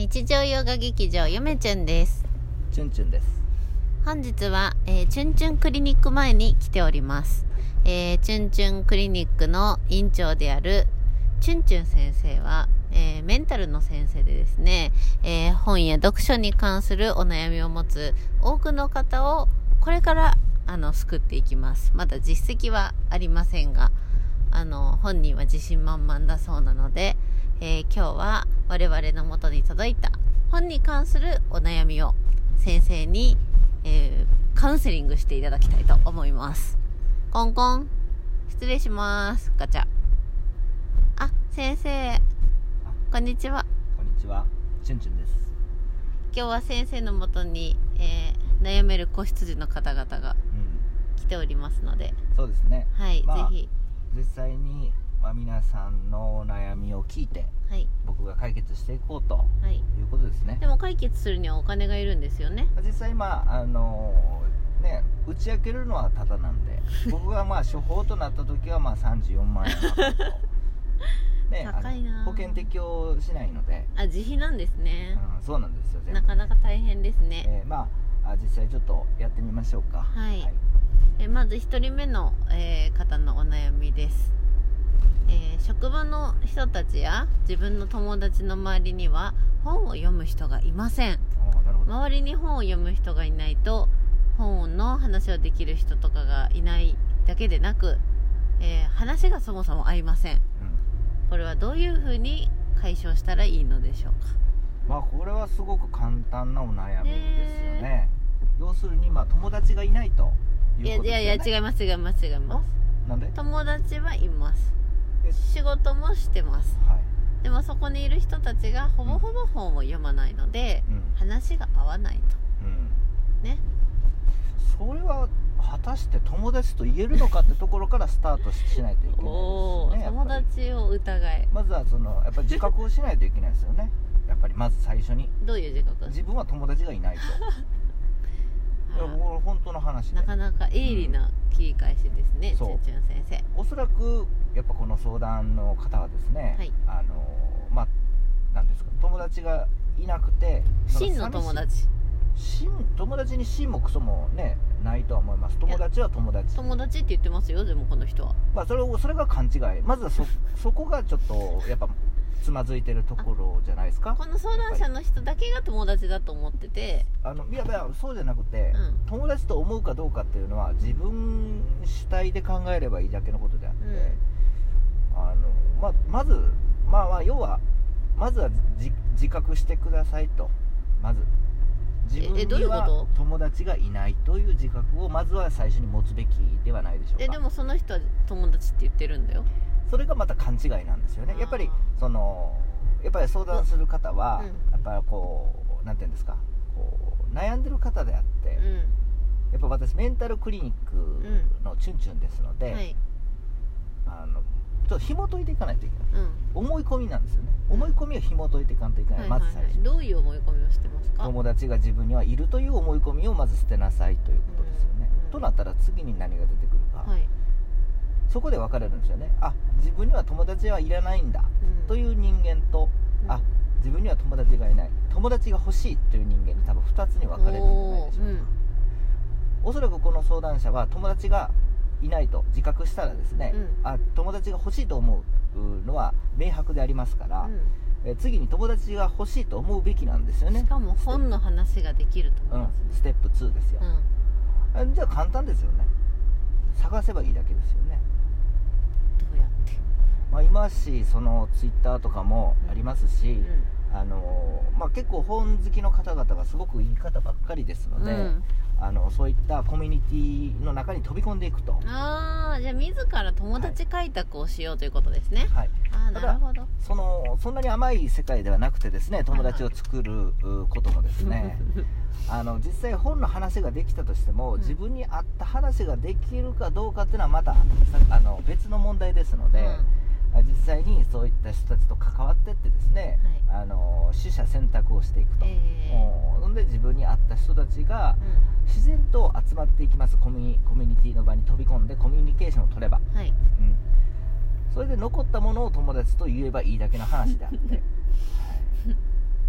日常ヨガ劇場よめちゅんです。チュンチュンです。本日は、えー、チュンチュンクリニック前に来ております、えー、チュンチュンクリニックの院長であるチュンチュン先生は、えーメンタルの先生でですね、えー本や読書に関するお悩みを持つ多くの方をこれからあの救っていきます。まだ実績はありませんがあの本人は自信満々だそうなので、えー今日は我々の元に届いた本に関するお悩みを先生に、えーカウンセリングしていただきたいと思います。コンコン。失礼します。ガチャ。あ先生。こんにちは。こんにちは。チュンチュンです。今日は先生のもとに、えー悩める子羊の方々がうん。来ておりますので。そうですね。はい、まあぜひ。実際に、まあ、皆さんのお悩みを聞いてはい。僕が解決していこうとはい。いうことですね。でも解決するにはお金がいるんですよね。実際まああのね打ち明けるのはタダなんで 僕がまあ処方となった時はまあ34万円 ね高いな保険適用しないので、あ自費なんですね。うん、そうなんですよ全部。なかなか大変ですね、えーまああ実際ちょっとやってみましょうか。はい。えまず1人目の、えー方のお悩みです、えー職場の人たちや自分の友達の周りには本を読む人がいません。周りに本を読む人がいないと本の話をできる人とかがいないだけでなく、えー話がそもそも合いません。うん。これはどういうふうに解消したらいいのでしょうか。まあこれはすごく簡単なお悩みですよね。要するにまあ友達がいないといういやいことですよね。やいや違います違います違います。なんで？友達はいます。え仕事もしてます。はい、でもそこにいる人たちがほぼほぼ本を読まないので、うん。話が合わないと。うん、ね。それは果たして友達と言えるのかってところからスタートししないといけないですよね友り。達を疑い。まずはそのやっぱり自覚をしないといけないですよね。やっぱりまず最初に。どういう自覚？自分は友達がいないと。本当の話で。なかなか鋭利な切り返しですね、そう。チュンチュン先生。おそらくやっぱこの相談の方はですね、はい。あのまあなんですか友達がいなくてそ真の友達。真友達に真もクソもねないとは思います。友達は友達。友達って言ってますよでもこの人は。まあそれをそれが勘違い。まずはそそこがちょっとやっぱつまずいてるところじゃないですか。この相談者の人だけが友達だと思ってて。あのいやいやそうじゃなくて、うん。友達と思うかどうかっていうのは自分主体で考えればいいだけのことであって、あのままずまあまあ要はまずは自自覚してくださいと。まず。自分には友達がいないという自覚をまずは最初に持つべきではないでしょうか。えでもその人は友達って言ってるんだよ。それがまた勘違いなんですよね。やっぱりそのやっぱり相談する方は、うん。やっぱりこうなんていうんですか。こう悩んでる方であって、うん。やっぱ私メンタルクリニックのチュンチュンですので、はい。あのちょっと紐解いていかないといけない。うん。思い込みなんですよね、うん。思い込みを紐解いていかないといけない、まず最初、どういう思い込みをしてますか？友達が自分にはいるという思い込みをまず捨てなさいということですよね、うんとなったら次に何が出てくるか、はい、そこで分かれるんですよね。あ自分には友達はいらないんだ。うん。という人間と、うん。あ自分には友達がいない。友達が欲しいという人間に多分2つに分かれるんじゃないでしょうか、おそらくこの相談者は友達がいないと自覚したらですね、うん。あ友達が欲しいと思うのは明白でありますから、え次に友達が欲しいと思うべきなんですよね。うんしかも本の話ができるとうん思いますね、ステップ2ですよ。う、ん。あじゃあ簡単ですよね。探せばいいだけですよね、どうやって？まあ、今しそのツイッターとかもありますし、うん。あのまあ、結構本好きの方々がすごくいい方ばっかりですので、うんあのそういったコミュニティの中に飛び込んでいくと、ああじゃあ自ら友達開拓をしようということですね、はい、あなるほど。そのそんなに甘い世界ではなくてですね友達を作るうこともですね。あの実際本の話ができたとしても、うん。自分に合った話ができるかどうかっていうのはまたさあの別の問題ですので、あ実際にそういった人たちと関わってってですね、あの取捨選択をしていくと、えうん。ほんで自分に合った人たちがう自然と集まっていきます。コミュニコミュニティの場に飛び込んでコミュニケーションを取れば、んはい。うん、それで残ったものを友達と言えばいいだけの話であって、はい。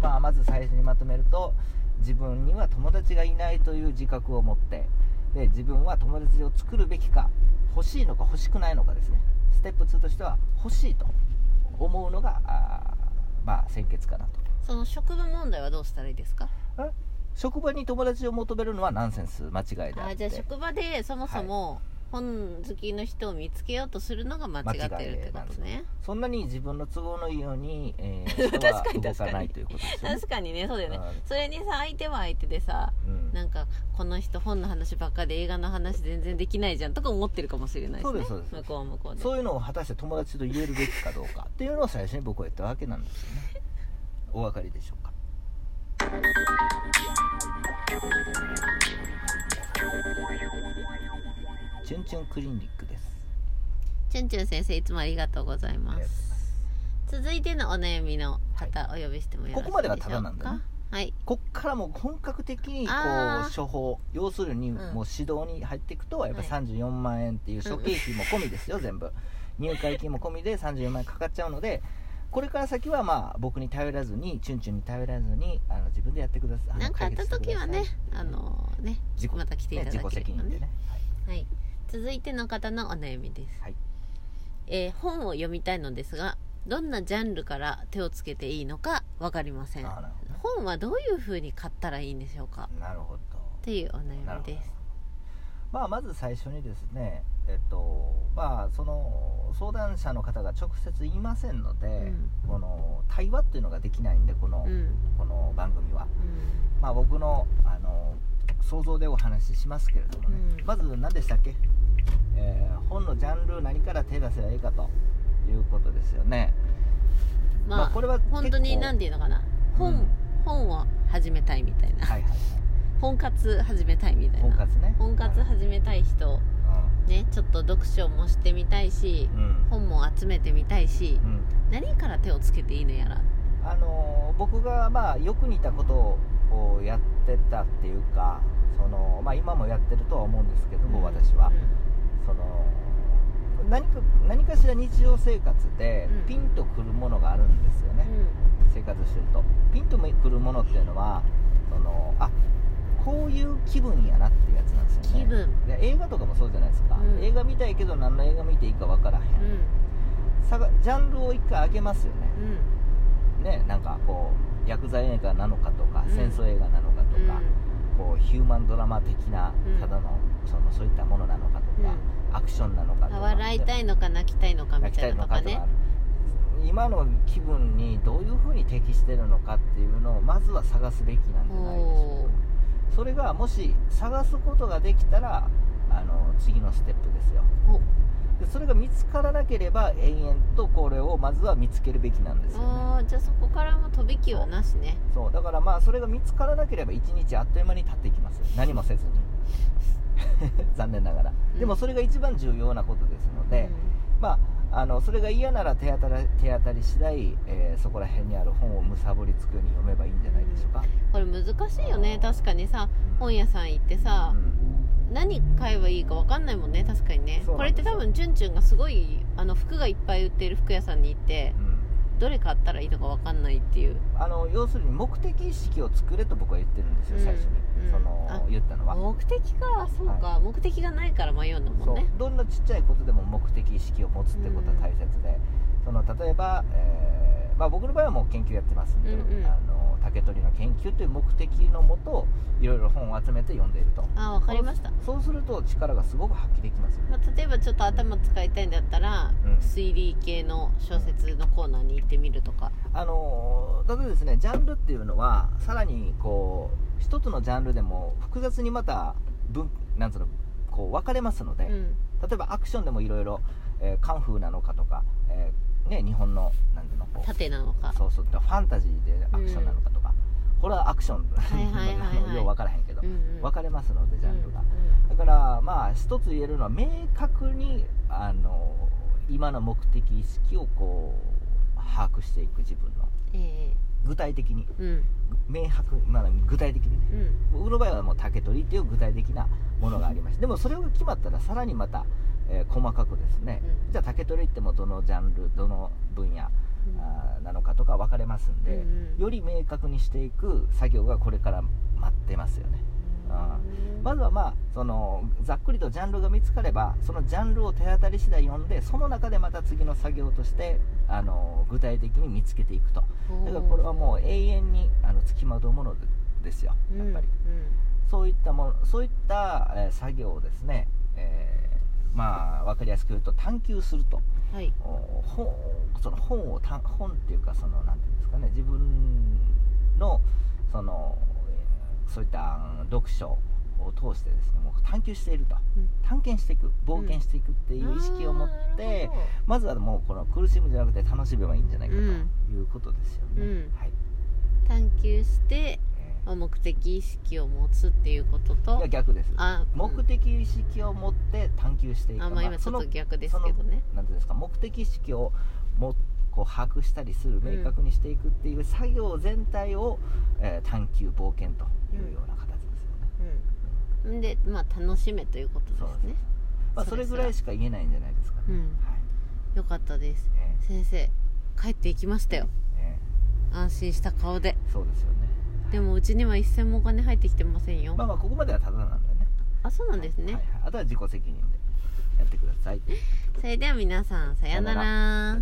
ままあ、まず最初にまとめると自分には友達がいないという自覚を持ってで自分は友達を作るべきか欲しいのか欲しくないのかですね。ステップ2としては欲しいと思うのがまあ先決かなと。その職場問題はどうしたらいいですか？え？職場に友達を求めるのはナンセンス間違いであって。あじゃあ職場でそもそも本好きの人を見つけようとするのが間違ってるってことね。そんなに自分の都合のいいように、えー、人は動かないということですよね。確かにねそうだよね。うん。それにさ相手は相手でさうん。なんかこの人本の話ばっかで映画の話全然できないじゃんとか思ってるかもしれないですね。そうですそうです。向こうは向こうで。そういうのを果たして友達と言えるべきかどうかっていうのを最初に僕は言ったわけなんですよね。お分かりでしょうか？チュンチュンクリニックです。チュンチュン先生いつもありがとうございます。続いてのお悩みの方、お呼びしてもよろしいでしょうか？ここまではただなんだね。はい。こっからもう本格的にこう処方要するにん。もう指導に入っていくとやっぱはい。34万円っていう諸経費も込みですよ 全部。入会金も込みで34万円かかっちゃうのでこれから先はまあ僕に頼らずにチュンチュンに頼らずにあの自分でやってください。なんかあった時はねあののね自己また来ていただければ自己責任でね。はい、続いての方のお悩みです、はい。えー本を読みたいのですがどんなジャンルから手をつけていいのか分かりません。ね。本はどういう風に買ったらいいんでしょうか？なるほど。っていうお悩みです。まあまず最初にですねえっとまあその相談者の方が直接言いませんので、ん。この対話っていうのができないんでこの、うん。この番組は。まあ僕のあの想像でお話ししますけれどもね、うん。まず何でしたっけ、えー本のジャンル何から手出せばいいかということですよね。うんまあ、まあこれは本当に何て言うのかな。本、うん。本を始めたいみたいな、はいはいはい。本活始めたいみたいな。本活ね。本活始めたい人ねちょっと読書もしてみたいしうん、うん本も集めてみたいしうん。何から手をつけていいのやら。あのー僕がまあよく似たことをやってたっていうかその、まあ、今もやってるとは思うんですけども、私は、その何か何かしら日常生活でうん。ピンとくるものがあるんですよね、生活してると。ピンとくるものっていうのはそのあこういう気分やなっていうやつなんですよね。気分。で映画とかもそうじゃないですか、うん。映画見たいけど何の映画見ていいか分からへん、うん。さがジャンルを一回上げますよね。うん。ねなんかこう薬剤映画なのかとか、うん。戦争映画なのかとか、こうヒューマンドラマ的なうん。ただの,、そのそういったものなのかとか、アクションなのか笑いたいのか泣きたいのかみたいなとかね。今の気分にどういうふうに適してるのかっていうのをまずは探すべきなんじゃないでしょう。かそれがもし探すことができたらあの次のステップですよ。それが見つからなければ延々とこれをまずは見つけるべきなんですよね。じゃあそこからも飛び級はなしね。そう。だからまあそれが見つからなければ1日あっという間に経っていきます何もせずに 残念ながら、うん。でもそれが一番重要なことですので、まああのそれが嫌なら手当たり手当たり次第、えーそこら辺にある本をむさぼりつくように読めばいいんじゃないでしょうか、これ難しいよね。確かにさうん。本屋さん行ってさ、うん。何買えばいいか分かんないもんね。確かにね。これって多分チュンチュンがすごいあの服がいっぱい売ってる服屋さんに行ってうんどれ買ったらいいのか分かんないっていう。あの要するに目的意識を作れと僕は言ってるんですよ、うん最初に、うん。そのあ言ったのは、目的かそうか、目的がないから迷うんだもね。どんなちっちゃいことでも目的意識を持つってことは大切で、その例えば、えーまあ、僕の場合はもう研究やってますんで、うんうん。あの竹取の研究という目的のもといろいろ本を集めて読んでいると。あ分かりました、そうすると力がすごく発揮できますよまあ、例えばちょっと頭使いたいんだったら、うん。推理系の小説のコーナーに行ってみるとか。あの例えばですねジャンルっていうのはさらにこう一つのジャンルでも複雑にまた分なんつうのこう分かれますので、うん。例えばアクションでもいろいろえーカンフーなのかとか、えーね、日本のなんていうのこう。縦なのか。そうそう。ファンタジーでアクションなのかとか、ホラーアクション、いはいはいはい。よう分からへんけど、うんうん。分かれますのでジャンルが、うんだからまあ一つ言えるのは明確にあの今の目的意識をこう把握していく自分の。え具体的に。えうん。明白、まあ、具体的にね。うん。僕の場合はもう竹取りっていう具体的なものがありましてでもそれが決まったらさらにまた、えー細かくですね、うん。じゃあ竹取りってもどのジャンルどの分野うん。なのかとか分かれますんで、うんうん。より明確にしていく作業がこれから待ってますよね。あまずはまあそのざっくりとジャンルが見つかればそのジャンルを手当たり次第読んでその中でまた次の作業としてあの具体的に見つけていくと。だからこれはもう永遠にあの付きまとうものでですよやっぱり、そういったものそういった、えー作業をですね、えーまあ分かりやすく言うと探求すると。うんはい。お本その本をた本っていうかそのなんていうんですかね。自分のそのえーそういったうん読書を通してですねもう探求していると。うん。探検していく。冒険していくっていう意識を持ってるほど。まずはもうこの苦しむんじゃなくて楽しめばいいんじゃないかとうん。いうことですよね、うん。はい、探求して目的意識を持つっていうことーいとや逆です。あ目的意識を持って探求していく。あまあ今ちょっと逆ですけどね。なんていうんですか目的意識をもこう把握したりするうん明確にしていくっていう作業全体を、えー探求冒険というような形ですよね、うん。でまあ楽しめということですね。まあ、それぐらいしか言えないんじゃないですかね、うん。はい。よかったです。え先生帰っていきましたよ。ええ。安心した顔で。えそうですよねでもうちには一銭もお金入ってきてませんよ。まあまあここまではタダなんだよね。あそうなんですね、はいはいあとは自己責任でやってください。それでは皆さんさようなら